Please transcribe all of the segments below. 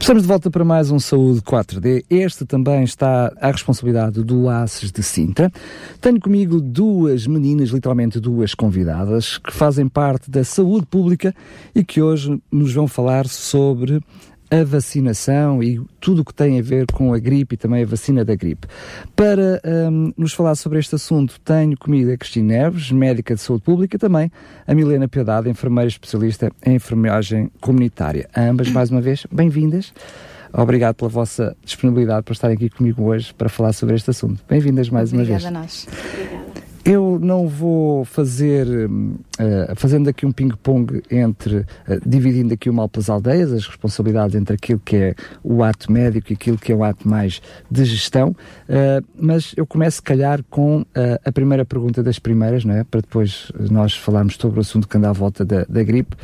Estamos de volta para mais um Saúde 4D. Este também está à responsabilidade do ACES de Sintra. Tenho comigo duas meninas, literalmente duas convidadas, que fazem parte da saúde pública e que hoje nos vão falar sobre a vacinação e tudo o que tem a ver com a gripe e também a vacina da gripe. Para um, nos falar sobre este assunto, tenho comigo a Cristina Neves, médica de saúde pública, e também a Milena Piedade, enfermeira especialista em enfermagem comunitária. Ambas, mais uma vez, bem-vindas. Obrigado pela vossa disponibilidade para estarem aqui comigo hoje para falar sobre este assunto. Bem-vindas mais Obrigada uma vez. a nós. Obrigada. Eu não vou fazer, uh, fazendo aqui um ping-pong entre, uh, dividindo aqui o mal pelas aldeias, as responsabilidades entre aquilo que é o ato médico e aquilo que é o ato mais de gestão, uh, mas eu começo, se calhar, com a primeira pergunta das primeiras, não é? Para depois nós falarmos sobre o assunto que anda à volta da, da gripe.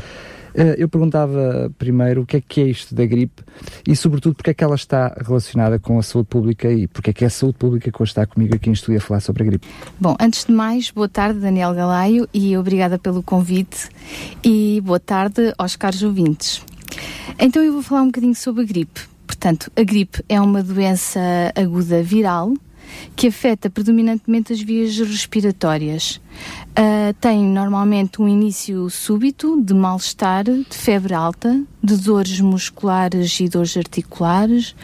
Eu perguntava primeiro o que é que é isto da gripe e, sobretudo, porque é que ela está relacionada com a saúde pública e porque é que é a saúde pública que hoje está comigo aqui em estúdio a falar sobre a gripe. Bom, antes de mais, boa tarde, Daniel Galaio, e obrigada pelo convite e boa tarde aos caros ouvintes. Então, eu vou falar um bocadinho sobre a gripe. Portanto, a gripe é uma doença aguda viral que afeta predominantemente as vias respiratórias. Uh, tem normalmente um início súbito de mal-estar, de febre alta, de dores musculares e dores articulares,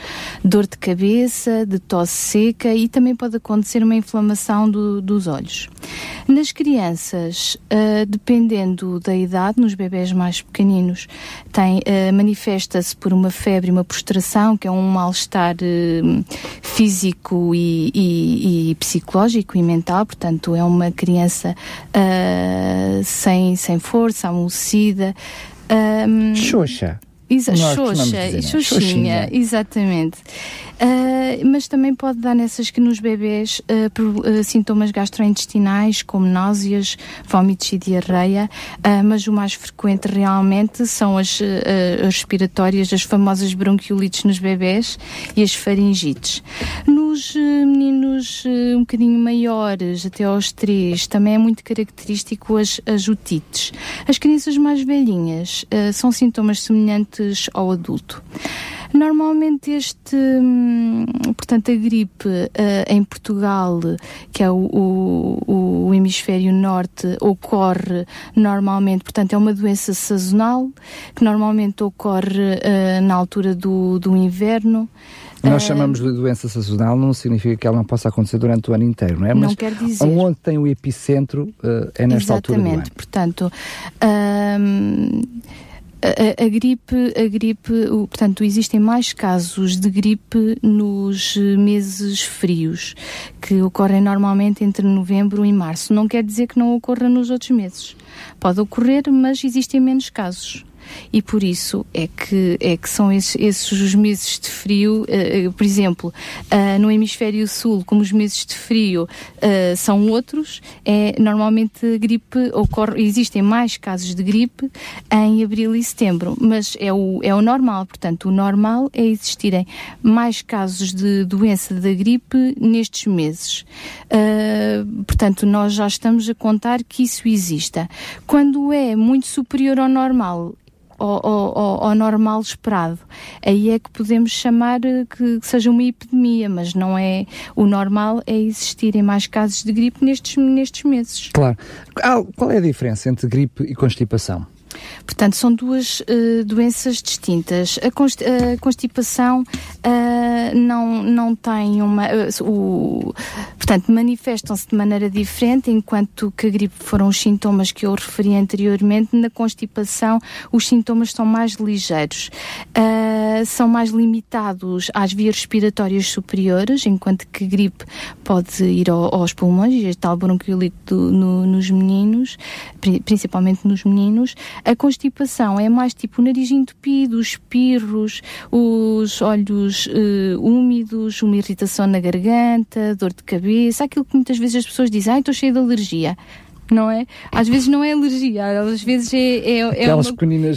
dor de cabeça, de tosse seca e também pode acontecer uma inflamação do, dos olhos. Nas crianças, uh, dependendo da idade, nos bebés mais pequeninos, tem, uh, manifesta-se por uma febre, uma prostração, que é um mal-estar físico e, e, e psicológico e mental, portanto é uma criança uh, sem, sem força, amolecida. Um, Xoxa. Exa Xoxa, e Xoxinha, exatamente. Uh, mas também pode dar nessas que nos bebês uh, uh, sintomas gastrointestinais, como náuseas, vômitos e diarreia, mas o mais frequente realmente são as, as respiratórias, as famosas bronquiolites nos bebês e as faringites. Nos meninos um bocadinho maiores, até aos 3, também é muito característico as, as otites. As crianças mais velhinhas são sintomas semelhantes ao adulto. Normalmente este, hum, portanto, a gripe uh, em Portugal, que é o, o, o, hemisfério norte, ocorre normalmente, portanto, é uma doença sazonal, que normalmente ocorre uh, na altura do, do inverno. Nós chamamos de doença sazonal, não significa que ela não possa acontecer durante o ano inteiro, não é? Não Mas quer dizer. Onde tem o epicentro é nesta Exatamente. altura do ano. Portanto, um, a, a, gripe, a gripe, portanto, existem mais casos de gripe nos meses frios, que ocorrem normalmente entre novembro e março. Não quer dizer que não ocorra nos outros meses. Pode ocorrer, mas existem menos casos e por isso é que, é que são esses, esses os meses de frio, uh, uh, por exemplo, uh, no hemisfério sul, como os meses de frio são outros, é, normalmente gripe ocorre, existem mais casos de gripe em abril e setembro, mas é o, é o normal, portanto, o normal é existirem mais casos de doença da gripe nestes meses. portanto, nós já estamos a contar que isso exista. Quando é muito superior ao normal, ao, ao, ao, normal esperado. Aí é que podemos chamar que seja uma epidemia, mas não é. O normal é existirem mais casos de gripe nestes, nestes meses. Claro. Qual é a diferença entre gripe e constipação? Portanto, são duas uh, doenças distintas. A, const a constipação uh, não, não tem uma. Uh, o, portanto, manifestam-se de maneira diferente, enquanto que a gripe foram os sintomas que eu referi anteriormente. Na constipação, os sintomas são mais ligeiros. são mais limitados às vias respiratórias superiores, enquanto que a gripe pode ir ao, aos pulmões, e tal bronquiolite no, nos meninos, principalmente nos meninos. A constipação é mais tipo o nariz entupido, os espirros, os olhos uh, úmidos, uma irritação na garganta, dor de cabeça, aquilo que muitas vezes as pessoas dizem, ai, estou cheia de alergia. não é? Às vezes não é alergia, às vezes é, é, é uma,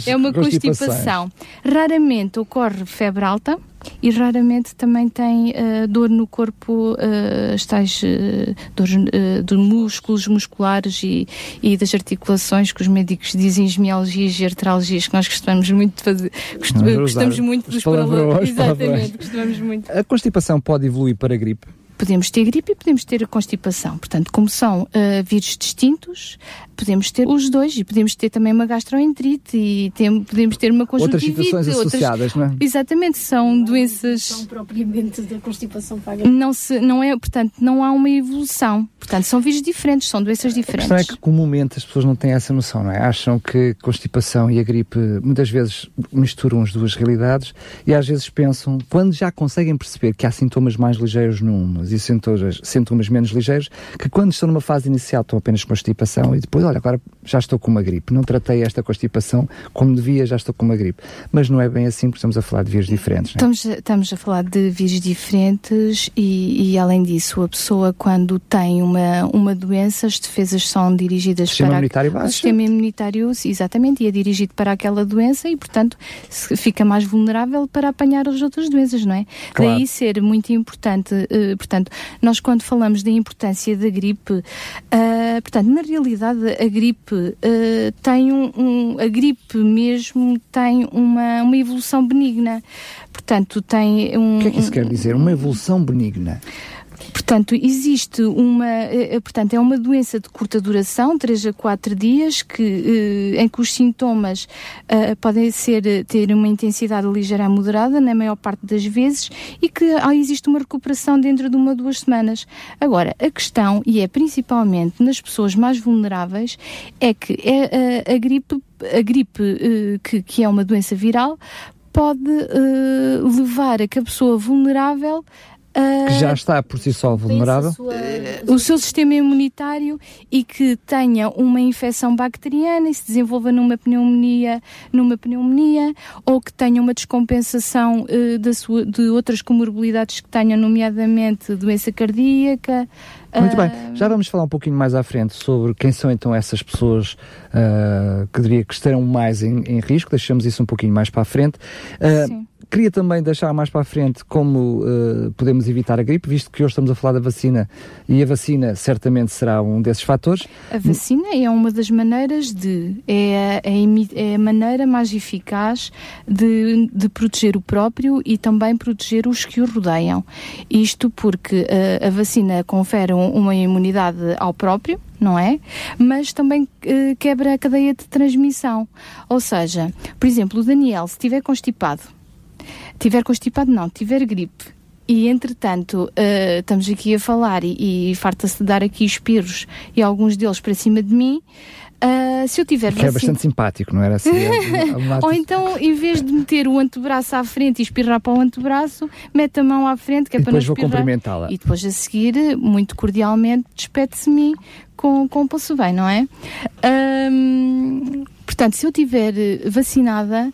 é uma constipação. Raramente ocorre febre alta e raramente também tem uh, dor no corpo, uh, as tais uh, dores uh, de músculos musculares e, e, das articulações que os médicos dizem esmialgias e artralgias que nós gostamos muito de fazer, gostamos muito dos palavrões. Exatamente, gostamos muito. A constipação pode evoluir para a gripe? Podemos ter gripe e podemos ter constipação. Portanto, como são uh, vírus distintos, podemos ter os dois e podemos ter também uma gastroenterite e tem, podemos ter uma conjuntivite. Outras situações associadas, outras, não é? Exatamente, são não doenças... Não propriamente da constipação para Não, se, não é, portanto, não há uma evolução. Portanto, são vírus diferentes, são doenças diferentes. A questão é que comumente as pessoas não têm essa noção, não é? Acham que constipação e a gripe muitas vezes misturam as duas realidades e às vezes pensam, quando já conseguem perceber que há sintomas mais ligeiros numas e sintomas, sintomas menos ligeiros, que quando estão numa fase inicial estão apenas com constipação e depois, olha, agora já estou com uma gripe. Não tratei esta constipação como devia, já estou com uma gripe. Mas não é bem assim, porque estamos a falar de vírus diferentes. Não é? estamos, estamos a falar de vírus diferentes e, e, além disso, a pessoa quando tem uma, uma doença, as defesas são dirigidas sistema para imunitário baixo. o sistema imunitário, exatamente, e é dirigido para aquela doença e, portanto, fica mais vulnerável para apanhar as outras doenças, não é? Claro. Daí ser muito importante, uh, portanto, nós quando falamos da importância da gripe, uh, portanto, na realidade a gripe uh, tem um, um, a gripe mesmo tem uma, uma evolução benigna. Portanto, tem um. O que é que isso quer dizer? Uma evolução benigna? Portanto, existe uma, eh, eh, portanto, é uma doença de curta duração, 3 a 4 dias, que, eh, em que os sintomas uh, podem ser, ter uma intensidade ligeira a moderada, na maior parte das vezes, e que ah, existe uma recuperação dentro de uma ou duas semanas. Agora, a questão, e é principalmente nas pessoas mais vulneráveis, é que é, a, a gripe, a gripe uh, que, que é uma doença viral, pode uh, levar a que a pessoa vulnerável que já está por si só vulnerável? Sua... O seu sistema imunitário e que tenha uma infecção bacteriana e se desenvolva numa pneumonia, numa pneumonia ou que tenha uma descompensação uh, da sua, de outras comorbilidades que tenham, nomeadamente doença cardíaca. Muito uh... bem, já vamos falar um pouquinho mais à frente sobre quem são então essas pessoas uh, que diria que estarão mais em, em, risco, deixamos isso um pouquinho mais para a frente. Sim Queria também deixar mais para a frente como uh, podemos evitar a gripe, visto que hoje estamos a falar da vacina e a vacina certamente será um desses fatores. A vacina é uma das maneiras de. É a, é a maneira mais eficaz de, de proteger o próprio e também proteger os que o rodeiam. Isto porque uh, a vacina confere um, uma imunidade ao próprio, não é? Mas também uh, quebra a cadeia de transmissão. Ou seja, por exemplo, o Daniel, se estiver constipado, tiver constipado, não, tiver gripe, e entretanto uh, estamos aqui a falar e, e farta-se de dar aqui espirros e alguns deles para cima de mim. Uh, se eu tiver que é bastante simpático, não era assim? Ou então, em vez de meter o antebraço à frente e espirrar para o antebraço, mete a mão à frente, que é e para não espirrar. vou cumprimentá-la. E depois a seguir, muito cordialmente, despede-se de mim com, com o pulso bem, não é? Um, portanto, se eu tiver vacinada,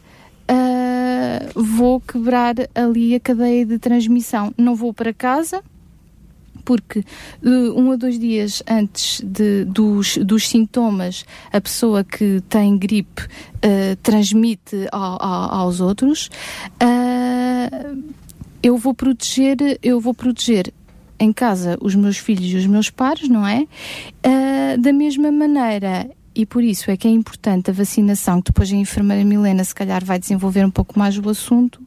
uh, vou quebrar ali a cadeia de transmissão. Não vou para casa, porque uh, um ou dois dias antes de, dos, dos sintomas, a pessoa que tem gripe uh, transmite ao, ao, aos outros. Uh, eu vou proteger, eu vou proteger em casa os meus filhos e os meus pares, não é? da mesma maneira, e por isso é que é importante a vacinação, que depois a enfermeira Milena se calhar vai desenvolver um pouco mais o assunto,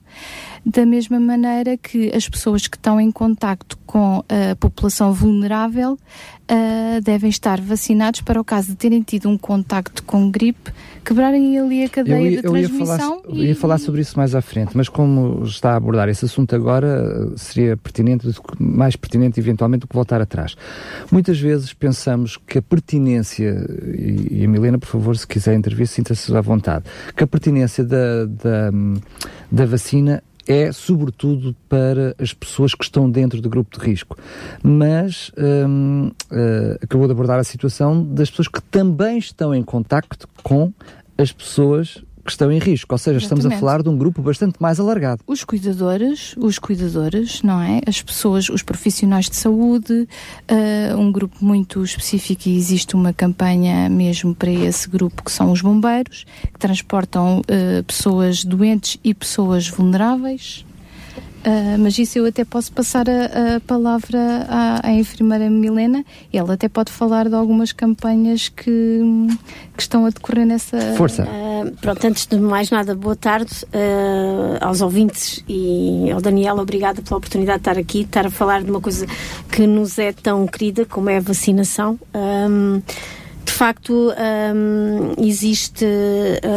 da mesma maneira que as pessoas que estão em contacto com a população vulnerável uh, devem estar vacinados para o caso de terem tido um contacto com gripe, quebrarem ali a cadeia ia, de transmissão. Eu ia, falar, e... ia falar sobre isso mais à frente, mas como está a abordar esse assunto agora, seria pertinente, mais pertinente eventualmente do que voltar atrás. Muitas vezes pensamos que a pertinência, e, e a Milena, por favor, se quiser intervir, sinta-se à vontade, que a pertinência da, da, da vacina é sobretudo para as pessoas que estão dentro do grupo de risco. Mas hum, uh, acabou de abordar a situação das pessoas que também estão em contacto com as pessoas que estão em risco, ou seja, Exatamente. estamos a falar de um grupo bastante mais alargado. Os cuidadores, os cuidadores, não é? As pessoas, os profissionais de saúde, uh, um grupo muito específico e existe uma campanha mesmo para esse grupo que são os bombeiros, que transportam uh, pessoas doentes e pessoas vulneráveis. Uh, mas isso eu até posso passar a, a palavra à, à, enfermeira Milena e ela até pode falar de algumas campanhas que, que estão a decorrer nessa. Força! Uh, pronto, antes de mais nada, boa tarde uh, aos ouvintes e ao Daniel, obrigada pela oportunidade de estar aqui, de estar a falar de uma coisa que nos é tão querida como é a vacinação. Um, de facto, um, existe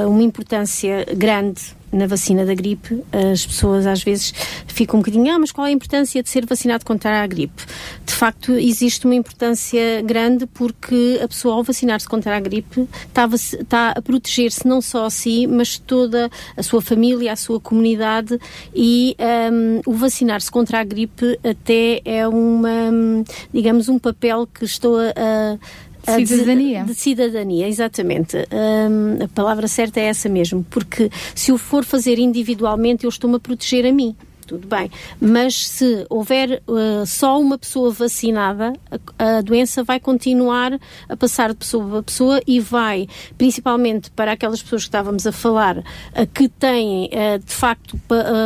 uma importância grande na vacina da gripe, as pessoas às vezes ficam um bocadinho, ah, mas qual é a importância de ser vacinado contra a gripe? De facto, existe uma importância grande porque a pessoa, ao vacinar-se contra a gripe, está a, está a proteger-se não só a si, mas toda a sua família, a sua comunidade e um, o vacinar-se contra a gripe até é uma, digamos, um papel que estou a Cidadania. De, de cidadania, exatamente. Um, a palavra certa é essa mesmo, porque se eu for fazer individualmente, eu estou-me a proteger a mim tudo bem. Mas se houver uh, só uma pessoa vacinada, a, a, doença vai continuar a passar de pessoa para pessoa e vai, principalmente para aquelas pessoas que estávamos a falar, uh, que têm uh, de facto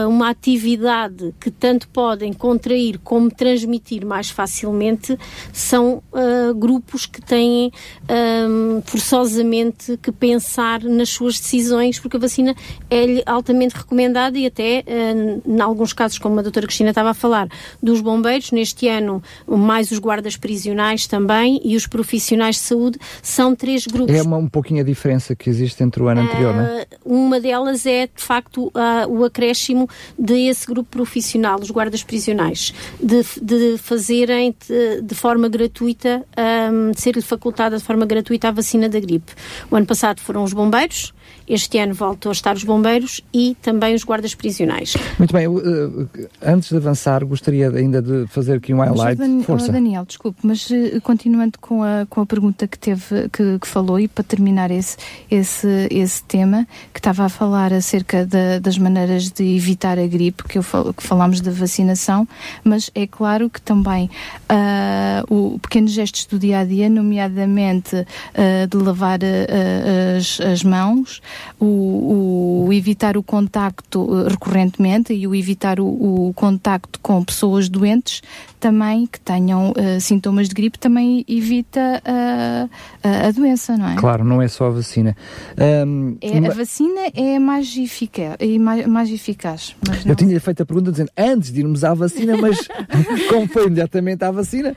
uma atividade que tanto podem contrair como transmitir mais facilmente, são grupos que têm um, forçosamente que pensar nas suas decisões, porque a vacina é altamente recomendada e até, em alguns alguns casos, como a doutora Cristina estava a falar, dos bombeiros, neste ano mais os guardas prisionais também e os profissionais de saúde, são três grupos. É uma, um pouquinho a diferença que existe entre o ano anterior, uh, não é? Ah, uma delas é, de facto, uh, o acréscimo desse grupo profissional, os guardas prisionais, de, de fazerem de, de forma gratuita, um, de ser-lhe facultada de forma gratuita a vacina da gripe. O ano passado foram os bombeiros, este ano voltou a estar os bombeiros e também os guardas prisionais. Muito bem, uh, antes de avançar, gostaria ainda de fazer aqui um highlight. Dan Força. Oh, Daniel, desculpe, mas uh, continuando com a, com a pergunta que teve, que, que, falou, e para terminar esse, esse, esse tema, que estava a falar acerca de, das maneiras de evitar a gripe, que, eu falo, que falámos da vacinação, mas é claro que também uh, o pequenos gestos do dia a dia, nomeadamente de lavar as, as mãos, o, o, evitar o contacto eh, recorrentemente e o evitar o, o contacto com pessoas doentes também que tenham uh, sintomas de gripe também evita uh, a doença, não é? Claro, não é só a vacina. Um, é, a vacina é mais eficaz. É mais, mais eficaz Eu tinha feito a pergunta dizendo antes de irmos à vacina, mas como foi imediatamente à vacina.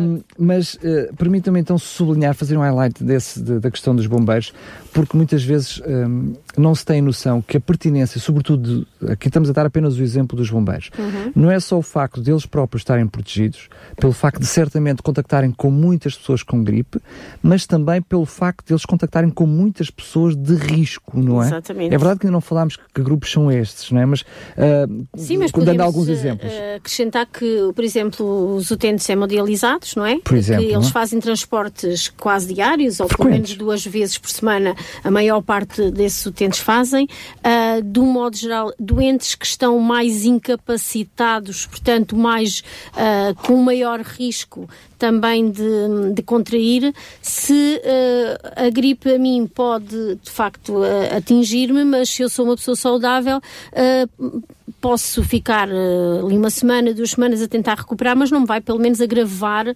Um, mas uh, permitam-me então sublinhar, fazer um highlight desse, de, da questão dos bombeiros, porque muitas vezes um, não se tem noção que a pertinência, sobretudo, aqui estamos a dar apenas o exemplo dos bombeiros, uhum. não é só o facto deles próprios estarem protegidos, pelo facto de certamente contactarem com muitas pessoas com gripe, mas também pelo facto de eles contactarem com muitas pessoas de risco, não é? Exatamente. É verdade que ainda não falámos que, grupos são estes, não é? Mas, uh, Sim, mas dando alguns exemplos. Uh, acrescentar que, por exemplo, os utentes hemodializados, não é? Por exemplo. Que eles é? fazem transportes quase diários, ou pelo menos duas vezes por semana, a maior parte desses utentes fazem. Uh, de um modo geral, doentes que estão mais incapacitados, portanto, mais uh, com maior risco também de, de contrair, se uh, a gripe a mim pode de facto uh, atingir-me, mas se eu sou uma pessoa saudável, uh, posso ficar ali uma semana, duas semanas a tentar recuperar, mas não vai pelo menos agravar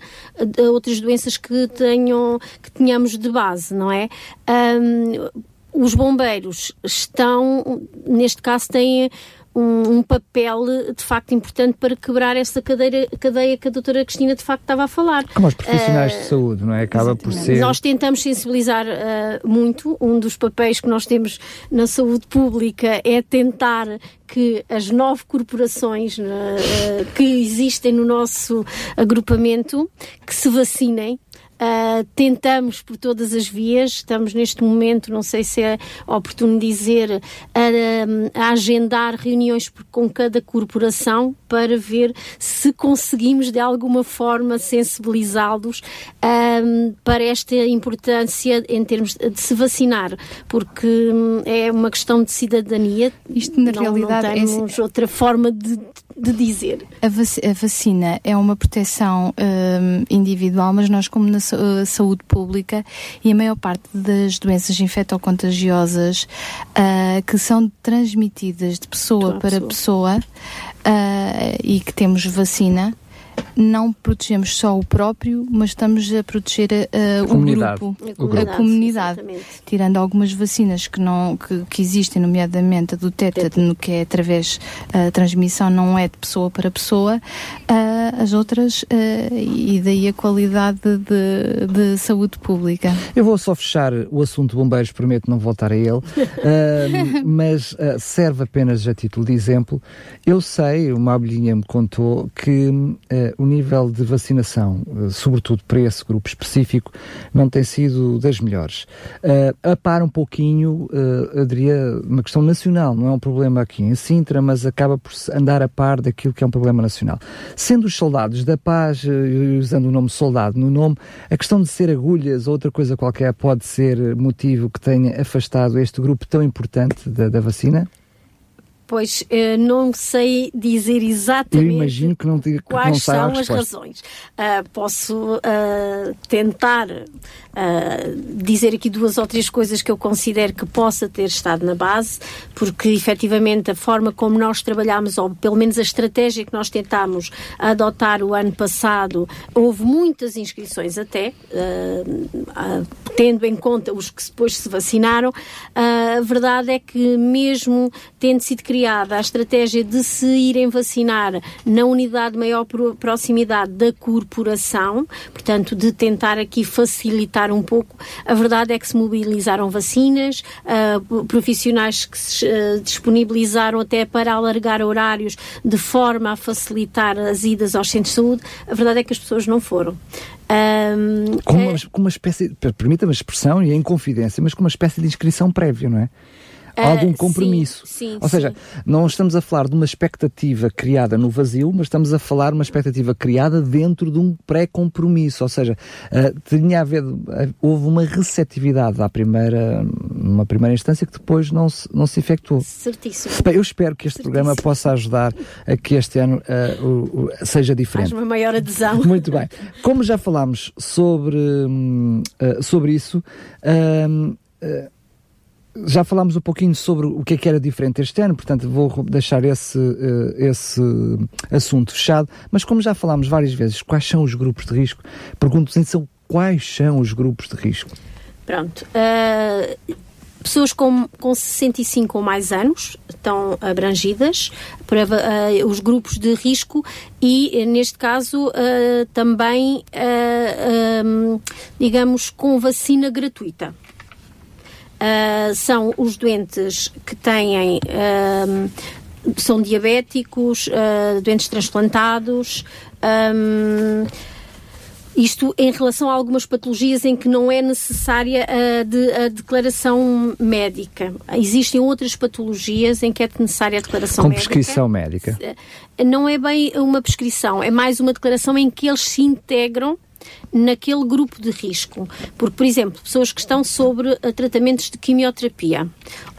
outras doenças que tenham, que tenhamos de base, não é? Um, os bombeiros estão, neste caso, têm um, um, papel de facto importante para quebrar essa cadeira, cadeia que a doutora Cristina de facto estava a falar. Como os profissionais uh, de saúde, não é? Acaba por ser. Nós tentamos sensibilizar uh, muito. Um dos papéis que nós temos na saúde pública é tentar que as nove corporações uh, que existem no nosso agrupamento que se vacinem Uh, tentamos por todas as vias, estamos neste momento, não sei se é oportuno dizer, a, a agendar reuniões com cada corporação para ver se conseguimos de alguma forma sensibilizá-los um, para esta importância em termos de se vacinar, porque hum, é uma questão de cidadania. Isto na não, realidade não temos é outra forma de, de dizer. A, vac a, vacina é uma proteção um, individual, mas nós, como na uh, saúde pública, e a maior parte das doenças infectocontagiosas uh, que são transmitidas de pessoa para pessoa, pessoa uh, e que temos vacina, não protegemos só o próprio, mas estamos a proteger uh, o, grupo, a comunidade, a comunidade tirando algumas vacinas que não que, que existem, nomeadamente a do tétano, que é através a uh, transmissão não é de pessoa para pessoa, uh, as outras uh, e daí a qualidade de, de, saúde pública. Eu vou só fechar o assunto bombeiros, prometo não voltar a ele, mas serve apenas a título de exemplo. Eu sei, uma abelhinha me contou que o nível de vacinação, uh, sobretudo para esse grupo específico, não tem sido das melhores. Uh, a par um pouquinho, uh, diria, uma questão nacional, não é um problema aqui em Sintra, mas acaba por andar a par daquilo que é um problema nacional. Sendo os soldados da paz, usando o nome soldado no nome, a questão de ser agulhas ou outra coisa qualquer pode ser motivo que tenha afastado este grupo tão importante da, da vacina? Pois uh, não sei dizer exatamente Eu imagino que não te, que quais não são as razões. Uh, posso uh, tentar dizer aqui duas ou três coisas que eu considero que possa ter estado na base, porque efetivamente a forma como nós trabalhámos, ou pelo menos a estratégia que nós tentámos adotar o ano passado, houve muitas inscrições até, tendo em conta os que depois se vacinaram. a verdade é que mesmo tendo sido criado criada a estratégia de se irem vacinar na unidade de maior proximidade da corporação, portanto, de tentar aqui facilitar um pouco. A verdade é que se mobilizaram vacinas, uh, profissionais que se uh, disponibilizaram até para alargar horários de forma a facilitar as idas aos centros de saúde. A verdade é que as pessoas não foram. Um, com, uma, é... com uma espécie, permita-me a expressão e em confidência, mas com uma espécie de inscrição prévia, não é? Algum ah, compromisso. Sim, sim, Ou seja, sim. não estamos a falar de uma expectativa criada no vazio, mas estamos a falar de uma expectativa criada dentro de um pré-compromisso. Ou seja, uh, tinha ver, uh, houve uma receptividade à primeira, numa primeira instância que depois não se, não se efetuou. Certíssimo. Bem, eu espero que este Certíssimo. programa possa ajudar a que este ano uh, seja diferente. Faz uma maior adesão. Muito bem. Como já falámos sobre, hum, sobre isso, hum, já falámos um pouquinho sobre o que é que era diferente este ano, portanto vou deixar esse, uh, esse assunto fechado, mas como já falámos várias vezes, quais são os grupos de risco? Pergunto-vos então, quais são os grupos de risco? Pronto. Uh, pessoas com, com 65 ou mais anos estão abrangidas por uh, os grupos de risco e, neste caso, também, um, digamos, com vacina gratuita. Uh, são os doentes que têm. Uh, são diabéticos, uh, doentes transplantados. Um, isto em relação a algumas patologias em que não é necessária a, de, a, declaração médica. Existem outras patologias em que é necessária a declaração Com médica. Com prescrição médica. Não é bem uma prescrição, é mais uma declaração em que eles se integram naquele grupo de risco. Porque, por exemplo, pessoas que estão sobre tratamentos de quimioterapia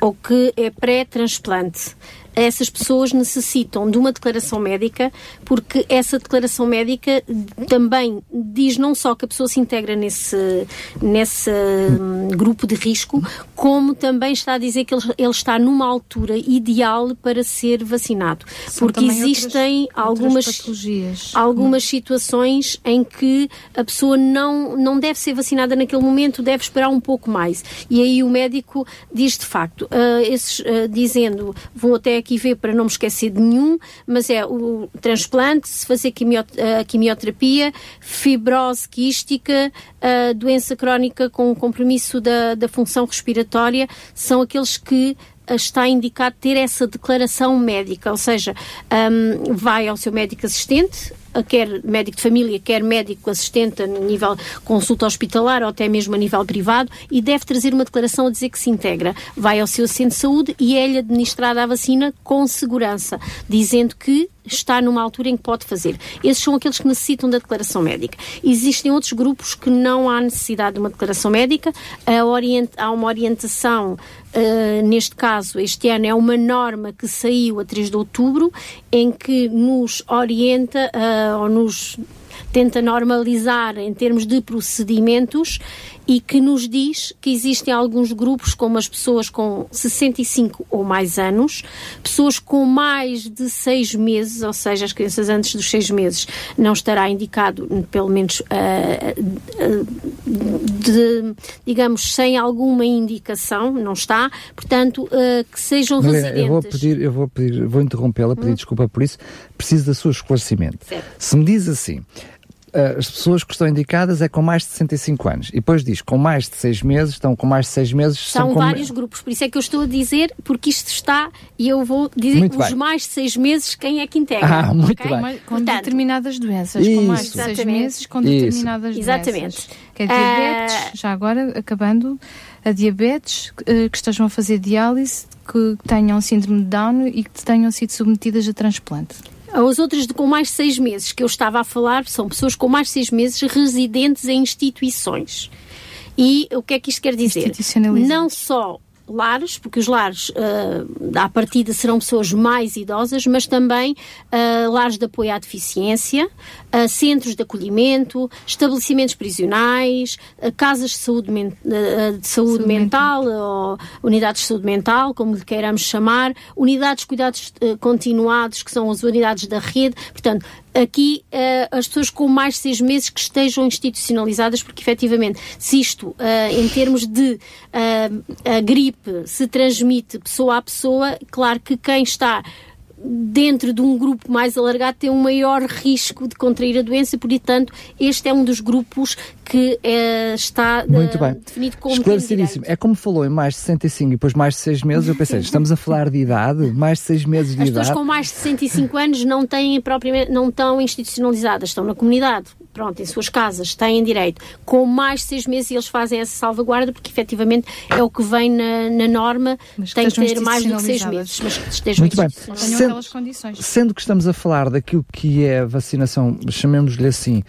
ou que é pré-transplante essas pessoas necessitam de uma declaração médica, porque essa declaração médica também diz não só que a pessoa se integra nesse, nesse hum, grupo de risco, como também está a dizer que ele, ele está numa altura ideal para ser vacinado. São porque existem outras, algumas, outras algumas situações em que a pessoa não, não deve ser vacinada naquele momento, deve esperar um pouco mais. E aí o médico diz de facto, uh, esses, uh, dizendo, vou até ver para não me esquecer de nenhum, mas é o transplante, se fazer a quimioterapia, fibrose quística, a doença crónica com compromisso da, da função respiratória, são aqueles que está indicado ter essa declaração médica, ou seja, um, vai ao seu médico assistente, quer médico de família, quer médico assistente a nível consulta hospitalar ou até mesmo a nível privado e deve trazer uma declaração a dizer que se integra. Vai ao seu centro de saúde e é-lhe administrada a vacina com segurança, dizendo que está numa altura em que pode fazer. Esses são aqueles que necessitam da declaração médica. Existem outros grupos que não há necessidade de uma declaração médica. há uma orientação, uh, neste caso, este ano é uma norma que saiu a 3 de outubro, em que nos orienta uh, ou nos tenta normalizar em termos de procedimentos e que nos diz que existem alguns grupos, como as pessoas com 65 ou mais anos, pessoas com mais de seis meses, ou seja, as crianças antes dos seis meses, não estará indicado, pelo menos, uh, uh, de, digamos, sem alguma indicação, não está, portanto, uh, que sejam Helena, residentes. Eu vou pedir, eu vou pedir, vou interrompê-la, pedir hum. desculpa por isso, preciso da sua esclarecimento. Certo. Se me diz assim, as pessoas que estão indicadas é com mais de 65 anos. E depois diz, com mais de 6 meses, estão com mais de 6 meses... São, são vários grupos, por isso é que eu estou a dizer, porque isto está, e eu vou dizer muito os bem. mais de 6 meses, quem é que integra. Ah, muito okay? bem. Com Portanto, determinadas doenças, isso. com mais de 6 meses, com determinadas isso. doenças. Exatamente. Que é diabetes, uh... já agora, acabando, a diabetes, uh, que estejam a fazer diálise, que tenham síndrome de Down e que tenham sido submetidas a transplante. As outras de, com mais de seis meses que eu estava a falar são pessoas com mais de seis meses residentes em instituições. E o que é que isto quer dizer? Não só lares, porque os lares uh, à partida serão pessoas mais idosas, mas também uh, lares de apoio à deficiência, uh, centros de acolhimento, estabelecimentos prisionais, casas de saúde, men de saúde, saúde mental, mental, ou unidades de saúde mental, como lhe queiramos chamar, unidades de cuidados continuados, que são as unidades da rede. Portanto, aqui uh, as pessoas com mais de seis meses que estejam institucionalizadas, porque efetivamente, se isto, uh, em termos de uh, a gripe, se transmite pessoa a pessoa, claro que quem está dentro de um grupo mais alargado tem um maior risco de contrair a doença, portanto, este é um dos grupos que é, está Muito bem. definido como Esclarecidíssimo. É como falou em mais de 65 e depois mais de 6 meses, eu pensei, estamos a falar de idade, mais de 6 meses de As idade. As pessoas com mais de 65 anos não têm propriamente, não estão institucionalizadas, estão na comunidade pronto, em suas casas, têm direito, com mais de seis meses eles fazem essa salvaguarda, porque efetivamente é o que vem na, na norma, mas tem que ter mais do que seis meses, mas que estejam Muito bem. Sendo, condições. Sendo que estamos a falar daquilo que é a vacinação, chamemos-lhe assim,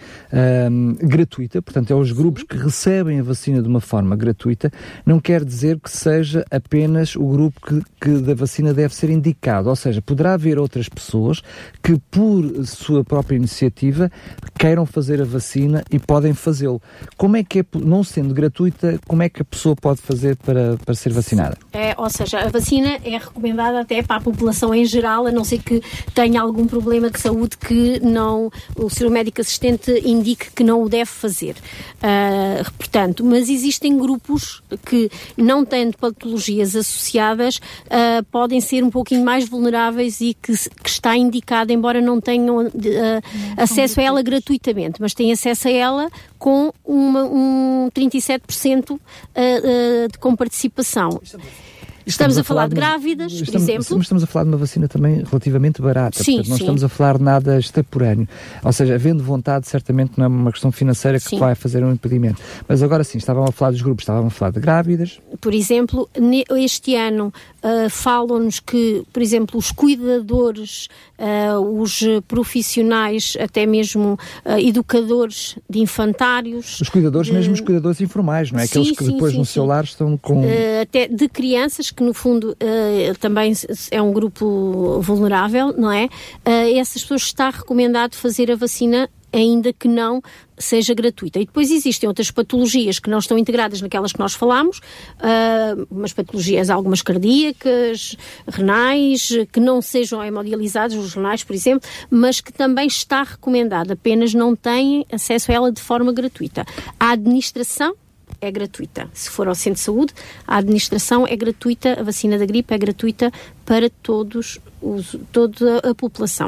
um, gratuita, portanto é os grupos que recebem a vacina de uma forma gratuita, não quer dizer que seja apenas o grupo que, que da vacina deve ser indicado, ou seja, poderá haver outras pessoas que por sua própria iniciativa queiram fazer fazer a vacina e podem fazê-lo. Como é que é, não sendo gratuita, como é que a pessoa pode fazer para, para ser vacinada? É, ou seja, a vacina é recomendada até para a população em geral, a não ser que tenha algum problema de saúde que não o seu médico assistente indique que não o deve fazer. Uh, portanto, mas existem grupos que, não tendo patologias associadas, uh, podem ser um pouquinho mais vulneráveis e que, que está indicado, embora não tenham uh, acesso a ela gratuitamente mas têm acesso a ela com uma, um 37% uh, uh, de comparticipação. Estamos, estamos a, falar, falar de grávidas, estamos, por exemplo. Mas estamos a falar de uma vacina também relativamente barata. Sim, portanto, não sim. estamos a falar de nada extemporâneo. Ou seja, havendo vontade, certamente não é uma questão financeira que sim. vai fazer um impedimento. Mas agora sim, estavam a falar dos grupos, estavam a falar de grávidas. Por exemplo, este ano uh, falam-nos que, por exemplo, os cuidadores, uh, os profissionais, até mesmo uh, educadores de infantários. Os cuidadores, de... mesmo os cuidadores informais, não é? Aqueles que depois no seu lar estão com. até de crianças que no fundo uh, também é um grupo vulnerável, não é? Uh, essas pessoas está recomendado fazer a vacina ainda que não seja gratuita. E depois existem outras patologias que não estão integradas naquelas que nós falamos, uh, umas patologias, algumas cardíacas, renais, que não sejam hemodializadas, os renais, por exemplo, mas que também está recomendado, apenas não têm acesso a ela de forma gratuita. A administração é gratuita. Se for ao centro de saúde, a administração é gratuita, a vacina da gripe é gratuita para todos os, toda a população.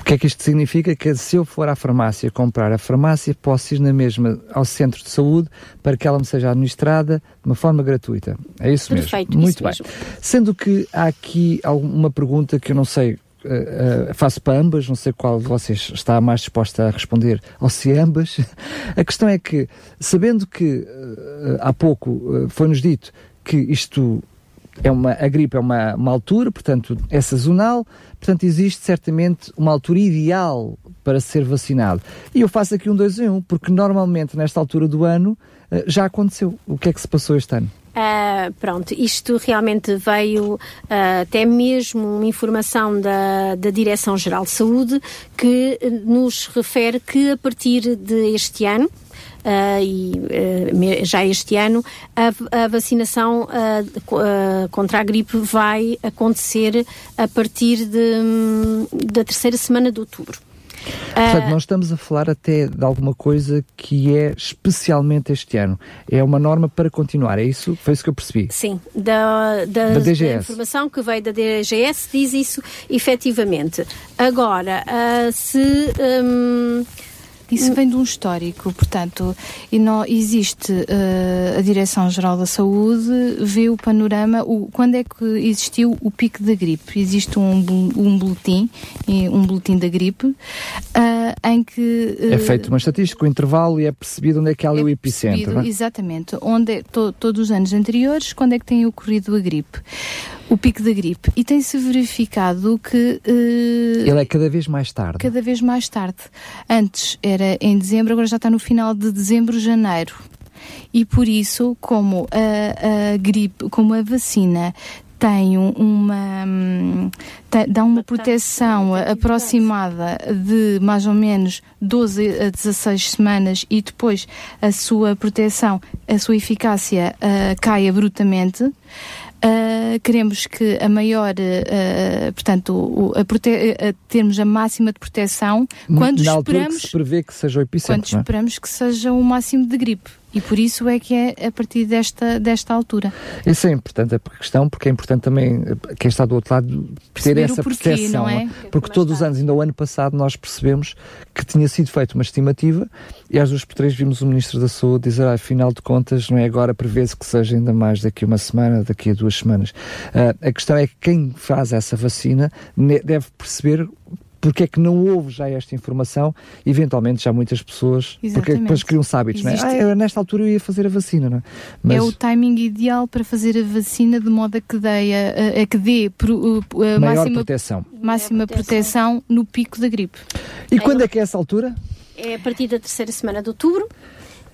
O que é que isto significa? Que se eu for à farmácia comprar a farmácia, posso ir na mesma ao centro de saúde para que ela me seja administrada de uma forma gratuita. É isso Perfeito, mesmo. Muito isso bem. Mesmo. Sendo que há aqui uma pergunta que eu não sei faço para ambas, não sei qual de vocês está mais disposta a responder, ou se ambas. A questão é que, sabendo que uh, há pouco foi-nos dito que isto é uma, a gripe é uma, uma altura, portanto, é sazonal, portanto, existe certamente uma altura ideal para ser vacinado. E eu faço aqui um 2 em 1, um, porque normalmente nesta altura do ano já aconteceu. O que é que se passou este ano? Uh, pronto, isto realmente veio uh, até mesmo uma informação da, da Direção-Geral de Saúde que nos refere que a partir deste ano, Uh, e uh, já este ano a, a vacinação uh, contra a gripe vai acontecer a partir de, um, da terceira semana de outubro. Portanto, nós estamos a falar até de alguma coisa que é especialmente este ano. É uma norma para continuar, é isso? Foi isso que eu percebi? Sim, da, da, da, DGS. da informação que veio da DGS diz isso efetivamente. Agora, uh, se. Um, isso vem de um histórico, portanto, e não, existe uh, a Direção-Geral da Saúde, vê o panorama, o, quando é que existiu o pico da gripe. Existe um, um boletim, um boletim da gripe, uh, em que... Uh, é feito uma estatística, o um intervalo, e é percebido onde é que há é o epicentro. É? Exatamente, onde é, to, todos os anos anteriores, quando é que tem ocorrido a gripe o pico da gripe. E tem-se verificado que. Uh, Ele é cada vez mais tarde. Cada vez mais tarde. Antes era em dezembro, agora já está no final de dezembro, janeiro. E por isso, como a, a gripe, como a vacina tem uma tem, dá uma proteção aproximada de mais ou menos 12 a 16 semanas e depois a sua proteção, a sua eficácia uh, cai abruptamente. Uh, queremos que a maior, uh, portanto, o, a, a, termos a máxima de proteção quando Na esperamos. Que se prevê que seja o epicentro. Quando é? esperamos que seja o máximo de gripe. E por isso é que é a partir desta, desta altura. Isso é importante a questão, porque é importante também quem está do outro lado ter essa porquê, percepção. É? Porque todos os anos, ainda o ano passado, nós percebemos que tinha sido feita uma estimativa e às duas por três vimos o Ministro da Saúde dizer, ah, afinal de contas, não é agora, prevê-se que seja ainda mais daqui a uma semana, daqui a duas semanas. Uh, a questão é que quem faz essa vacina deve perceber porque é que não houve já esta informação? Eventualmente já muitas pessoas, Exatamente. porque depois criam-se hábitos, Existe... não é? Ah, nesta altura eu ia fazer a vacina, não é? Mas... É o timing ideal para fazer a vacina de modo a que dê, a, a que dê a, a máxima proteção. máxima proteção. no pico da gripe. E é quando é que é essa altura? É a partir da terceira semana de outubro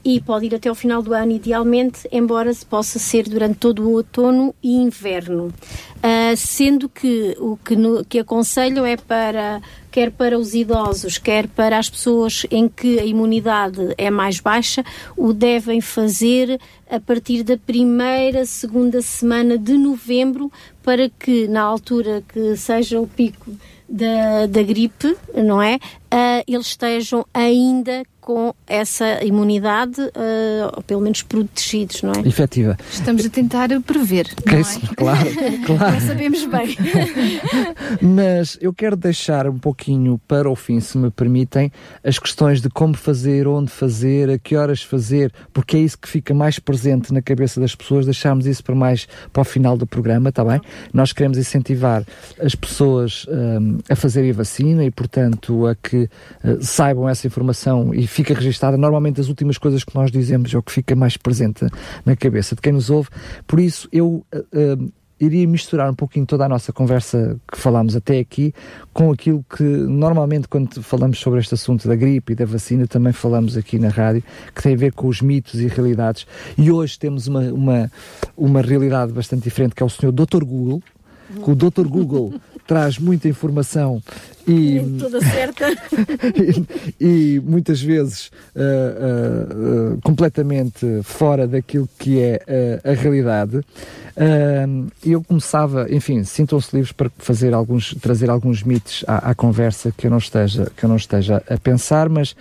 e pode ir até o final do ano, idealmente, embora se possa ser durante todo o outono e inverno. Uh, sendo que o que, no, que aconselho é para quer para os idosos, quer para as pessoas em que a imunidade é mais baixa, o devem fazer a partir da primeira, segunda semana de novembro, para que na altura que seja o pico da, da gripe, não é? Uh, eles estejam ainda com essa imunidade, uh, ou pelo menos protegidos, não é? Efetiva. Estamos a tentar prever, não é? Claro, claro. Já sabemos bem. Mas eu quero deixar um pouquinho para o fim, se me permitem, as questões de como fazer, onde fazer, a que horas fazer, porque é isso que fica mais presente na cabeça das pessoas, deixarmos isso para mais para o final do programa, está bem? Nós queremos incentivar as pessoas um, a fazerem a vacina e, portanto, a que uh, saibam essa informação e fica registada. Normalmente as últimas coisas que nós dizemos é o que fica mais presente na cabeça de quem nos ouve. Por isso, eu uh, uh, iria misturar um pouquinho toda a nossa conversa que falámos até aqui com aquilo que normalmente quando falamos sobre este assunto da gripe e da vacina também falamos aqui na rádio, que tem a ver com os mitos e realidades. E hoje temos uma, uma, uma realidade bastante diferente, que é o senhor Dr. Google, que o Dr. Google traz muita informação e, toda certa e, e, muitas vezes uh, uh, uh, completamente fora daquilo que é a realidade. eu começava, enfim, sintam-se livres para fazer alguns, trazer alguns mitos à, à, conversa que eu não esteja que eu não esteja a pensar, mas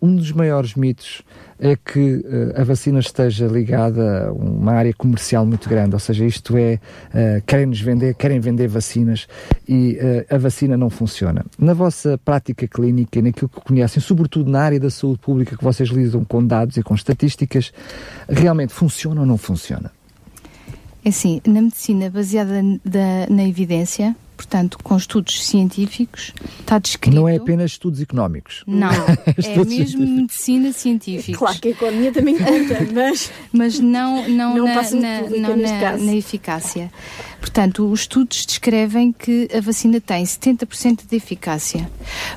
um dos maiores mitos é que uh, a vacina esteja ligada a uma área comercial muito grande, ou seja, isto é, uh, querem-nos vender, querem vender vacinas e uh, a vacina não funciona. Na vossa prática clínica e naquilo que conhecem, sobretudo na área da saúde pública que vocês lidam com dados e com estatísticas, realmente funciona ou não funciona? É assim, na medicina baseada na, na evidência, portanto, com estudos científicos, está descrito. Não é apenas estudos económicos. Não, é mesmo medicina científica. Claro que a economia também conta, mas. mas não, não, não, na, na, não na, na, eficácia. Portanto, os estudos descrevem que a vacina tem 70% de eficácia.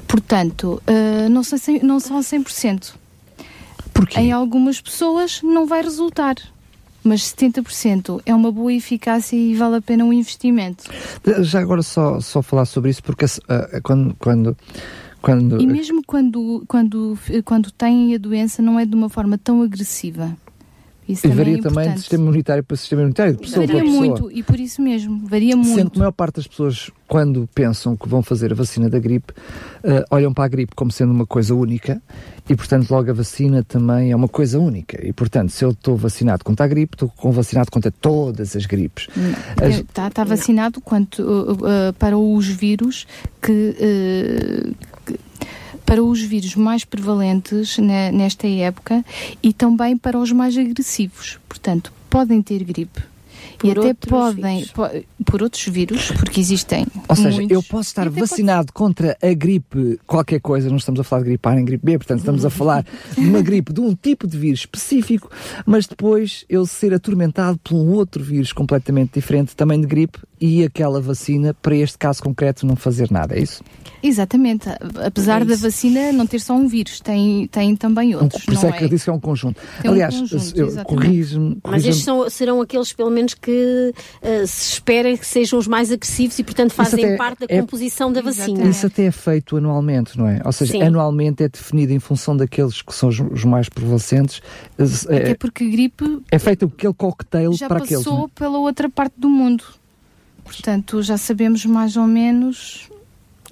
Portanto, uh, não, sei, não são 100%. Porquê? Em algumas pessoas não vai resultar mas 70% é uma boa eficácia e vale a pena um investimento. Já agora só, só falar sobre isso, porque uh, quando, quando, quando... E mesmo quando, quando, quando têm a doença não é de uma forma tão agressiva. Isso e varia também de sistema imunitário para sistema imunitário, de pessoa varia para pessoa. muito, e por isso mesmo, varia muito. Sendo que a maior parte das pessoas, quando pensam que vão fazer a vacina da gripe, uh, olham para a gripe como sendo uma coisa única e, portanto, logo a vacina também é uma coisa única. E, portanto, se eu estou vacinado contra a gripe, estou vacinado contra todas as gripes. Está, está vacinado quanto, uh, uh, para os vírus que para os vírus mais prevalentes nesta época e também para os mais agressivos. Portanto, podem ter gripe. Por e até podem, po, por outros vírus, porque existem. Ou seja, muitos, eu posso estar vacinado pode... contra a gripe, qualquer coisa, não estamos a falar de gripe A nem gripe B, portanto, estamos a falar de uma gripe de um tipo de vírus específico, mas depois eu ser atormentado por um outro vírus completamente diferente, também de gripe, e aquela vacina, para este caso concreto, não fazer nada, é isso? Exatamente. Apesar é da vacina não ter só um vírus, tem, tem também outros. Por isso é que é? eu disse que é um conjunto. Tem Aliás, um corrijo-me. Mas estes são, serão aqueles, pelo menos, que uh, se espera que sejam os mais agressivos e, portanto, fazem até, parte da é, composição da vacina. Isso até é feito anualmente, não é? Ou seja, Sim. anualmente é definido em função daqueles que são os, os mais prevalentes. Até porque gripe. É feito aquele cocktail para aqueles. Já passou pela outra parte do mundo. Portanto, já sabemos mais ou menos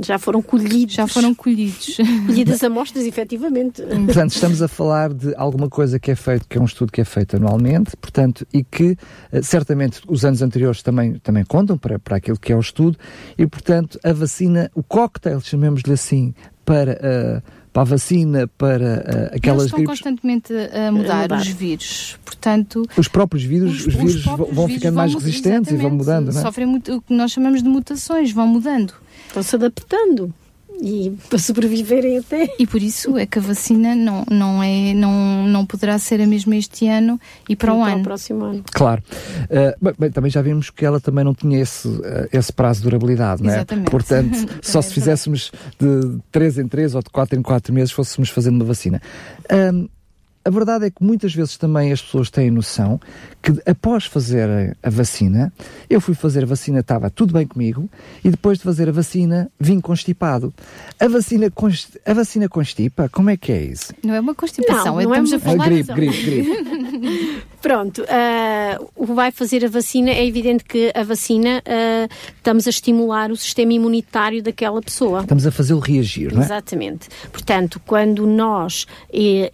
já foram colhidos. Já foram colhidos. Colhidas amostras, efetivamente. Portanto, estamos a falar de alguma coisa que é feito, que é um estudo que é feito anualmente, portanto, e que eh, certamente os anos anteriores também, também contam para, para aquilo que é o estudo, e portanto, a vacina, o cocktail, chamemos-lhe assim, para. Uh, para a vacina, para uh, aquelas Eles estão gripes. constantemente a mudar, os vírus, portanto... Os próprios vírus, os, os vírus vão vírus ficando mais resistentes e vão mudando, não é? Sofrem muito, o que nós chamamos de mutações, vão mudando. Estão se adaptando e para sobreviverem até. E por isso é que a vacina não, não, é, não, não poderá ser a mesma este ano e para e o para ano. o próximo ano. Claro. Uh, bem, também já vimos que ela também não tinha esse, uh, esse prazo de durabilidade, não é? Exatamente. Portanto, só se fizéssemos de 3 em 3 ou de 4 em 4 meses fôssemos fazendo uma vacina. Uh, a verdade é que muitas vezes também as pessoas têm noção que após fazer a vacina, eu fui fazer a vacina, estava tudo bem comigo, e depois de fazer a vacina, vim constipado. A vacina, const... a vacina constipa? Como é que é isso? Não é uma constipação, não, é, não estamos é uma... a falar... Ah, gripe, gripe, gripe. Pronto, uh, o que vai fazer a vacina, é evidente que a vacina, uh, estamos a estimular o sistema imunitário daquela pessoa. Estamos a fazê-lo reagir, não é? Exatamente. Portanto, quando nós eh,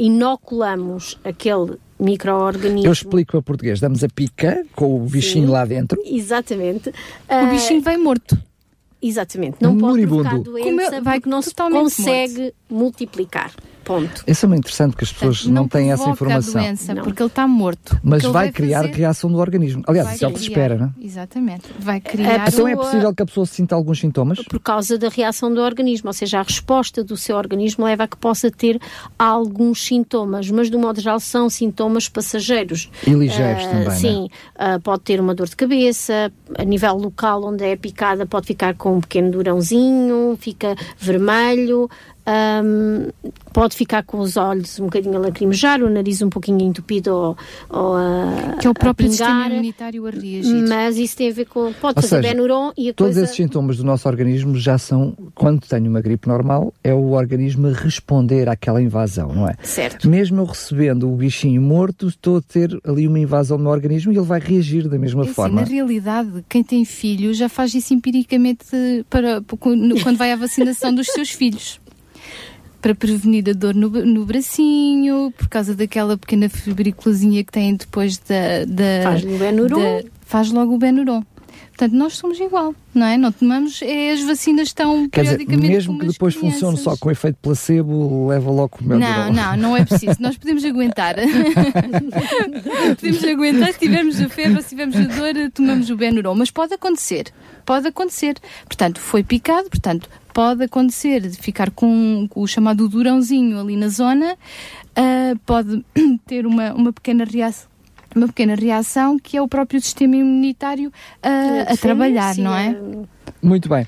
inoculamos aquele microorganismo. Eu explico a português. Damos a pica com o bichinho Sim, lá dentro. Exatamente. O bichinho vem morto. Exatamente. Não Moribundo. pode provocar doença Como, vai, porque não se consegue morto. multiplicar. Ponto. Isso é muito interessante que as pessoas não, não têm essa informação. A doença, não. porque ele está morto. Mas vai, vai, criar fazer... reação do organismo. Aliás, isso é o que se espera, não é? Exatamente. Vai criar. Então é possível que a pessoa sinta alguns sintomas? Por causa da reação do organismo, ou seja, a resposta do seu organismo leva a que possa ter alguns sintomas, mas de um modo geral são sintomas passageiros. E ligeiros uh, também. É? Sim, uh, pode ter uma dor de cabeça, a nível local onde é picada pode ficar com um pequeno durãozinho, fica vermelho. Um, pode ficar com os olhos um bocadinho a lacrimejar, o nariz um pouquinho entupido ou, ou a, Que é o próprio sistema imunitário a reagir. Mas isso tem a ver com... Pode ou fazer Benuron e a todos coisa... esses sintomas do nosso organismo já são, quando tenho uma gripe normal, é o organismo a responder àquela invasão, não é? Certo. Mesmo eu recebendo o bichinho morto, estou a ter ali uma invasão no meu organismo e ele vai reagir da mesma é forma. Assim, na realidade, quem tem filhos já faz isso empiricamente para, quando vai à vacinação dos seus filhos para prevenir a dor no, no bracinho, por causa daquela pequena fibrículazinha que tem depois da... da faz o Benuron. faz logo o Benuron. Portanto, nós somos igual, não é? Não tomamos é, as vacinas tão Quer dizer, periodicamente mesmo como que depois crianças. funcione só com efeito placebo, leva logo o meu Não, não, não é preciso. Nós podemos aguentar. podemos aguentar. Se tivermos a febre, se tivermos a dor, tomamos o Benuron. Mas pode acontecer. Pode acontecer. Portanto, foi picado, portanto, pode acontecer de ficar com, com o chamado durãozinho ali na zona. ah, pode ter uma, uma pequena reação. Uma pequena reação que é o próprio sistema imunitário ah, a trabalhar, não é? Muito bem.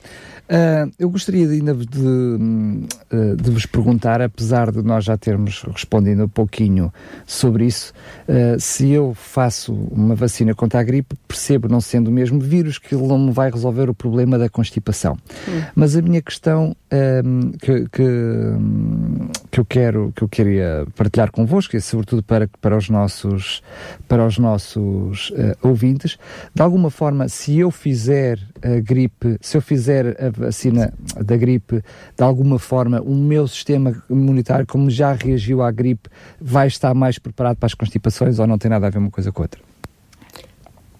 Ah, eu gostaria de, ainda de, hum, ah, de vos perguntar, apesar de nós já termos respondido um pouquinho sobre isso, ah, se eu faço uma vacina contra a gripe, percebo, não sendo o mesmo vírus, que ele não me vai resolver o problema da constipação. Mas a minha questão hum, que, que, hum, que eu quero que eu queria partilhar convosco, e sobretudo para, para os nossos, para os nossos ah, ouvintes, de alguma forma, se eu fizer a gripe, se eu fizer a vacina da gripe, de alguma forma, o meu sistema imunitário, como já reagiu à gripe, vai estar mais preparado para as constipações ou não tem nada a ver uma coisa com a outra?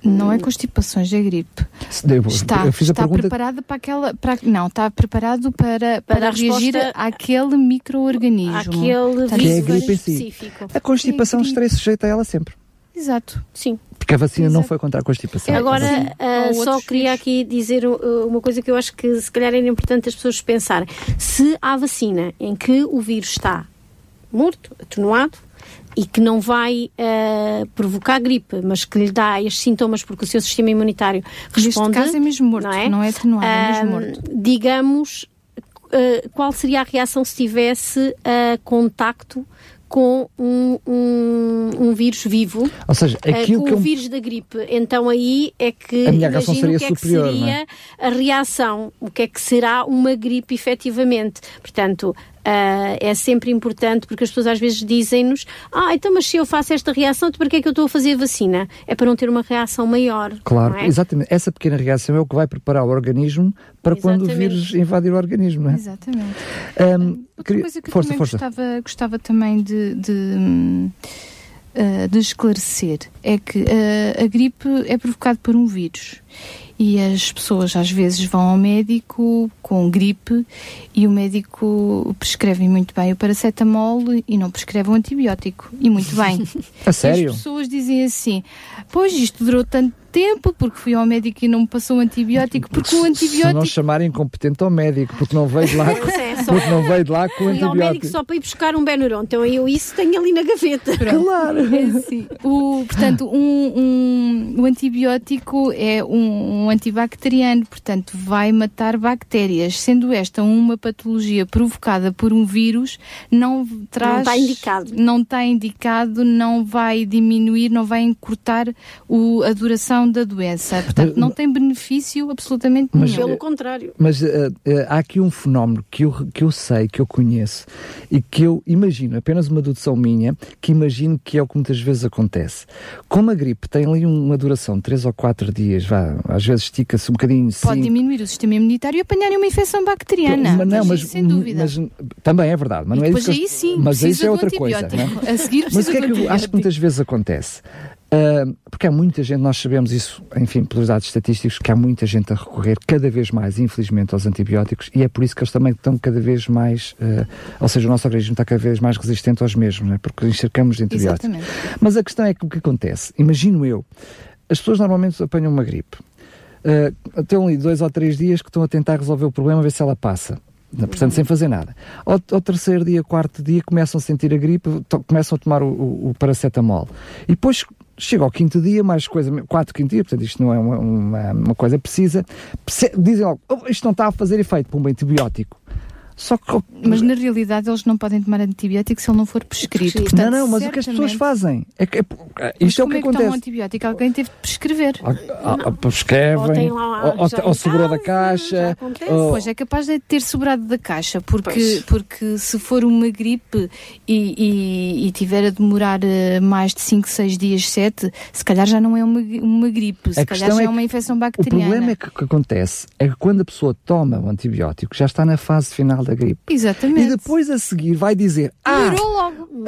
Não é constipações, é gripe. Eu- Está, eu fiz a está pergunta. preparado para aquela. Para, não, está preparado para, para, Para a reagir àquele microorganismo. Aquele é a vírus gripe si. específico. A constipação É estarei sujeita a ela sempre. Exato. Sim. Porque a vacina não Exato. foi contra a constipação. Agora, Ou só outros queria aqui dizer uh, uma coisa que eu acho que se calhar era importante as pessoas pensarem. Se há vacina em que o vírus está morto, atenuado, e que não vai ah, provocar gripe, mas que lhe dá estes sintomas porque o seu sistema imunitário responde. Neste caso é mesmo morto, não é? não é atenuado, é mesmo morto. Digamos, ah, qual seria a reação se tivesse ah, contacto com um, um, um vírus vivo? Ou seja, Eh, aquilo com que o eu. vírus da gripe. Então aí é que A minha reação imagino seria o que é superior, que não seria é? a reação, o que é que será uma gripe efetivamente. Portanto, ah, é sempre importante porque as pessoas às vezes dizem-nos ah, então mas se eu faço esta reação, então para que é que eu estou a fazer a vacina? É para não ter uma reação maior. Claro, não é? exatamente. Essa pequena reação é o que vai preparar o organismo para quando o Exatamente. vírus invadir o organismo, não é? Exatamente. Ahm, Outra queria- coisa que eu força, também força. Gostava, gostava também de, de, ah, de esclarecer é que ah, a gripe é provocada por um vírus e as pessoas às vezes vão ao médico com gripe e o médico prescreve muito bem o paracetamol e não prescreve um antibiótico. E muito bem. A sério? As pessoas dizem assim: Pois isto durou tanto tempo porque fui ao médico e não me passou um antibiótico, porque o Se não antibiótico. chamarem incompetente ao médico, porque não veio de lá, porque não veio de lá com o E ao médico antibiótico. só para ir buscar um Benuron. Então eu isso tenho ali na gaveta. Claro! É assim, o, portanto, um, um, o antibiótico é um, um antibacteriano, portanto, vai matar bactérias. Sendo esta uma patologia provocada por um vírus, não traz. está indicado. Não está indicado, não vai diminuir, não vai encurtar o, a duração da doença. Portanto, não tem benefício absolutamente Mas- nenhum. Pelo contrário. Mas eh, eh, há aqui um fenómeno que eu, que eu sei, que eu conheço e que eu imagino, apenas uma dedução minha, que imagino que é o que muitas vezes acontece. Como a gripe tem ali uma duração de 3 ou 4 dias, vá, às vezes estica-se um bocadinho, Pode diminuir o sistema imunitário e apanharem uma infecção bacteriana. Mas não, mas, sem dúvida. mas também é verdade, mas não é depois isso que eu- aí sim, mas isso é outra coisa. não é? A seguir Mas o que é que eu acho que muitas vezes acontece? Ah, porque há muita gente, nós sabemos isso, enfim, pelos dados estatísticos, que há muita gente a recorrer cada vez mais, infelizmente, aos antibióticos e é por isso que eles também estão cada vez mais, ah, ou seja, o nosso organismo está cada vez mais resistente aos mesmos, não é? porque encharcamos de antibióticos. Exatamente. Mas a questão é que o que acontece? Imagino eu, as pessoas normalmente apanham uma gripe, uh, estão ali dois ou três dias que estão a tentar resolver o problema, ver se ela passa. Portanto, sem fazer nada. Ao, ao terceiro dia, quarto dia, começam a sentir a gripe, começam a tomar o, o, o paracetamol. E depois chega ao quinto dia, mais coisa, quatro, quinto dia, portanto, isto não é uma, uma, uma coisa precisa. Dizem logo, "Oh, isto não está a fazer efeito um antibiótico. Só que Mas na realidade eles não podem tomar antibiótico se ele não for prescrito. Portanto, não, não, mas o que as pessoas certamente- fazem? É que, é, Mas isto é o como que é que toma um acontece. antibiótico? Alguém teve de prescrever. Ou- ou- ou prescrevem, Ou tem lá ou, ou, já ou em sobrou da caixa, acontece. ou- Pois é capaz de ter sobrado da caixa, porque, Pois. porque se for uma gripe e, e, e tiver a demorar eh, mais de 5, 6 dias, 7, se calhar já não é uma, uma gripe, se A calhar já é é uma infecção o bacteriana. problema é que o que acontece é que quando a pessoa toma o antibiótico já está na fase final da da gripe. Exatamente. E depois a seguir vai dizer: Ah,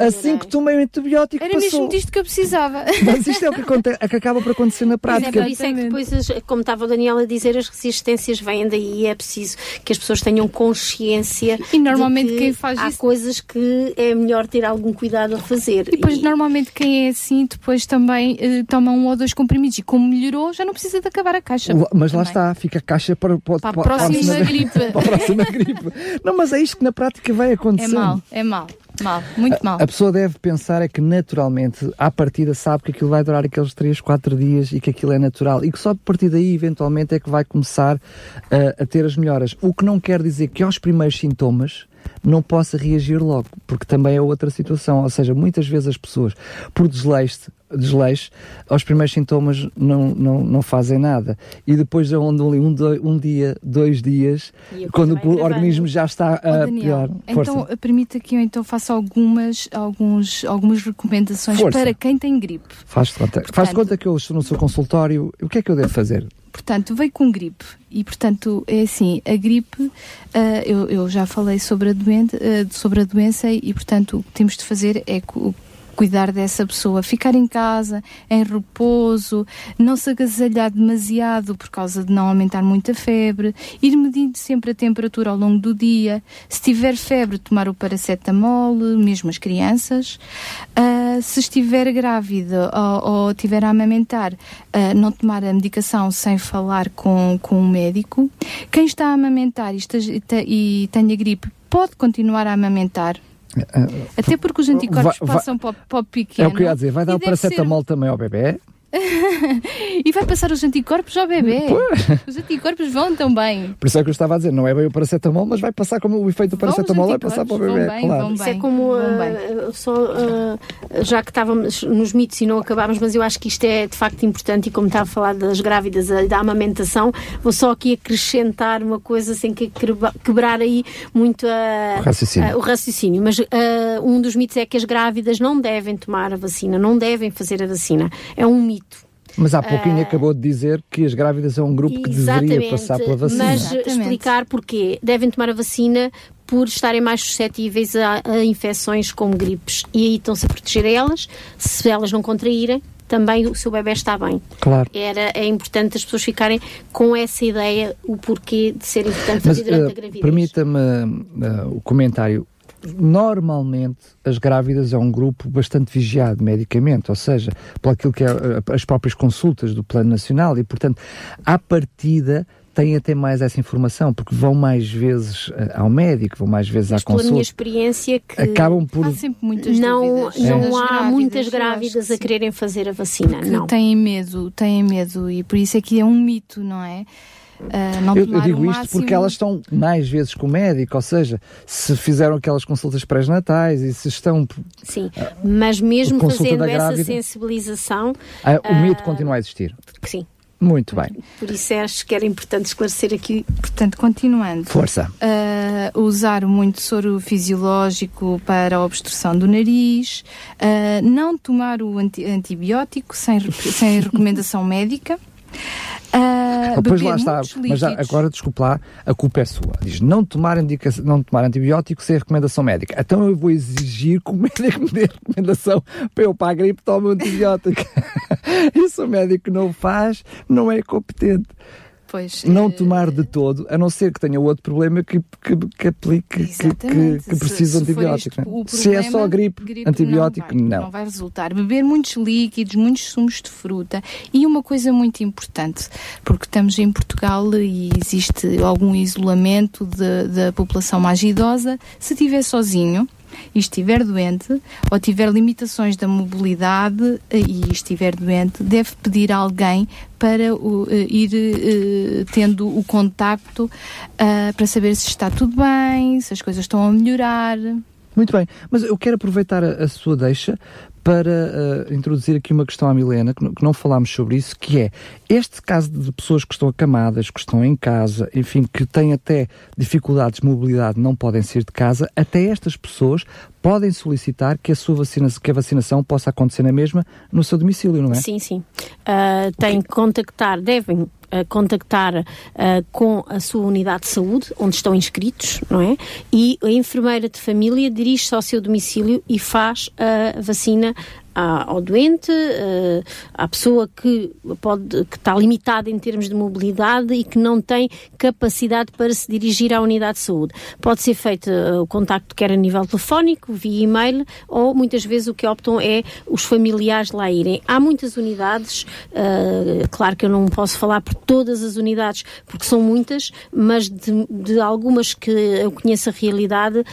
assim que tomei o antibiótico Era passou. mesmo disto que eu precisava. Mas isto é o que, aconte- é que acaba por acontecer na Mas é prática. por isso é que depois, como estava o Daniel a dizer, as resistências vêm daí e é preciso que as pessoas tenham consciência. E normalmente de que quem faz há isso- coisas que é melhor ter algum cuidado a fazer. E depois, normalmente, quem é assim, depois também eh, toma um ou dois comprimidos. E como melhorou, já não precisa de acabar a caixa. Mas lá Também. está, fica a caixa para, para, Para a próxima gripe. para a próxima gripe. Não, mas é isto que na prática vai É acontecer. mal, é mal. Mal, muito mal. A pessoa deve pensar é que naturalmente, à partida, sabe que aquilo vai durar aqueles 3, 4 dias e que aquilo é natural e que só a partir daí, eventualmente, é que vai começar uh, a ter as melhoras. O que não quer dizer que aos primeiros sintomas não possa reagir logo, porque também é outra situação. Ou seja, muitas vezes as pessoas, por desleixo, desleixo aos primeiros sintomas não, não, não fazem nada. E depois andam ali um, um dia, dois dias, quando o organismo já está a Daniel, pior. Força. então permita que eu então faça algumas, alguns, algumas recomendações Força. para quem tem gripe. Faz de conta, faz de conta que eu estou no seu consultório. O que é que eu devo fazer? Portanto, veio com gripe. E, portanto, é assim, a gripe, ah, eu, eu já falei sobre a, doente, ah, sobre a doença e, portanto, o que temos de fazer é cu- cuidar dessa pessoa, ficar em casa, em repouso, não se agasalhar demasiado por causa de não aumentar muito a febre, ir medindo sempre a temperatura ao longo do dia, se tiver febre, tomar o paracetamol, mesmo as crianças, Ah, se estiver grávida ou, ou tiver a amamentar, ah, não tomar a medicação sem falar com, com um médico. Quem está a amamentar e, esteja- te- e tenha gripe pode continuar a amamentar. Até porque os anticorpos Vai- vai- passam para, o- para o pequeno. É o que eu ia dizer, vai dar o deve ser- paracetamol também ao bebê? E vai passar os anticorpos ao bebê. Os anticorpos vão também. Por isso é que eu estava a dizer, não é bem o paracetamol, mas vai passar como o efeito do paracetamol vai passar para o bebê, vão bem, claro. vão Isso é bem, como, ah, só, ah, já que estávamos nos mitos e não acabámos, mas eu acho que isto é de facto importante e como estava a falar das grávidas e da amamentação, vou só aqui acrescentar uma coisa sem que quebra- quebrar aí muito a- O raciocínio. a- o raciocínio. Mas ah, um dos mitos é que as grávidas não devem tomar a vacina, não devem fazer a vacina. É um mito. Mas há pouquinho acabou de dizer que as grávidas é um grupo que deveria passar pela vacina. Mas Exatamente. explicar porquê. Devem tomar a vacina por estarem mais suscetíveis a, a infecções como gripes. E aí estão-se a proteger elas. Se elas não contraírem, também o seu bebê está bem. Claro. Era, é importante as pessoas ficarem com essa ideia, o porquê de ser importante Mas durante eh, a gravidez. permita-me eh, o comentário. Normalmente as grávidas é um grupo bastante vigiado medicamente, ou seja, pelo aquilo que é eh, as próprias consultas do Plano Nacional e, portanto, à partida têm até mais essa informação, porque vão mais vezes eh, ao médico, vão mais vezes à Mas pela minha consulta. experiência que Acabam por. Há sempre muitas não, dúvidas. não Das há grávidas, muitas grávidas a sim. quererem fazer a vacina. que não. têm medo, têm medo e por isso é que é um mito, não é? Ah, não Eu, eu digo o isto máximo- porque elas estão mais vezes com o médico, ou seja, se fizeram aquelas consultas pré-natais e se estão. Sim, mas mesmo fazendo essa grávida. sensibilização, Ah, o mito continua a existir. sim. Muito bem. Por isso acho que era importante esclarecer aqui. Portanto, continuando. Força. Ah, usar muito soro fisiológico para a obstrução do nariz, ah, não tomar o anti- antibiótico sem, sem recomendação médica. Ah, Pois lá está, mas já, agora desculpe lá, a culpa é sua. Diz não tomar, indica não tomar antibiótico sem recomendação médica. Então eu vou exigir que o médico me dê recomendação para eu para a gripe tome um antibiótico. se o médico não faz, não é competente. Pois, Não eh, tomar de todo, a não ser que tenha outro problema que, que, que aplique, que, que, precise de Se- se antibiótico. este né? o Se é só problema, gripe, antibiótico, não não. vai, vai resultar. Beber muitos líquidos, muitos sumos de fruta e uma coisa muito importante, porque estamos em Portugal e existe algum isolamento da população mais idosa, se estiver sozinho e estiver doente ou tiver limitações da mobilidade eh, e estiver doente, deve pedir a alguém para eh, ir eh, tendo o contacto ah, para saber se está tudo bem, se as coisas estão a melhorar. Muito bem, mas eu quero aproveitar a, a sua deixa para uh, introduzir aqui uma questão à Milena, que, que, não falámos sobre isso, que é este caso de pessoas que estão acamadas, que estão em casa, enfim, que têm até dificuldades de mobilidade, não podem sair de casa, até estas pessoas podem solicitar que a sua vacina, que a vacinação possa acontecer na mesma no seu domicílio, não é? Sim, sim. Uh, têm que contactar, devem contactar uh, com a sua unidade de saúde, onde estão inscritos, não é? E a enfermeira de família dirige-se ao seu domicílio e faz a vacina ao doente, uh, à pessoa que, pode, que está limitada em termos de mobilidade e que não tem capacidade para se dirigir à unidade de saúde. Pode ser feito uh, o contacto quer a nível telefónico, via e-mail, ou muitas vezes o que optam é os familiares lá irem. Há muitas unidades, uh, claro que eu não posso falar por todas as unidades, porque são muitas, mas de, de algumas que eu conheço a realidade,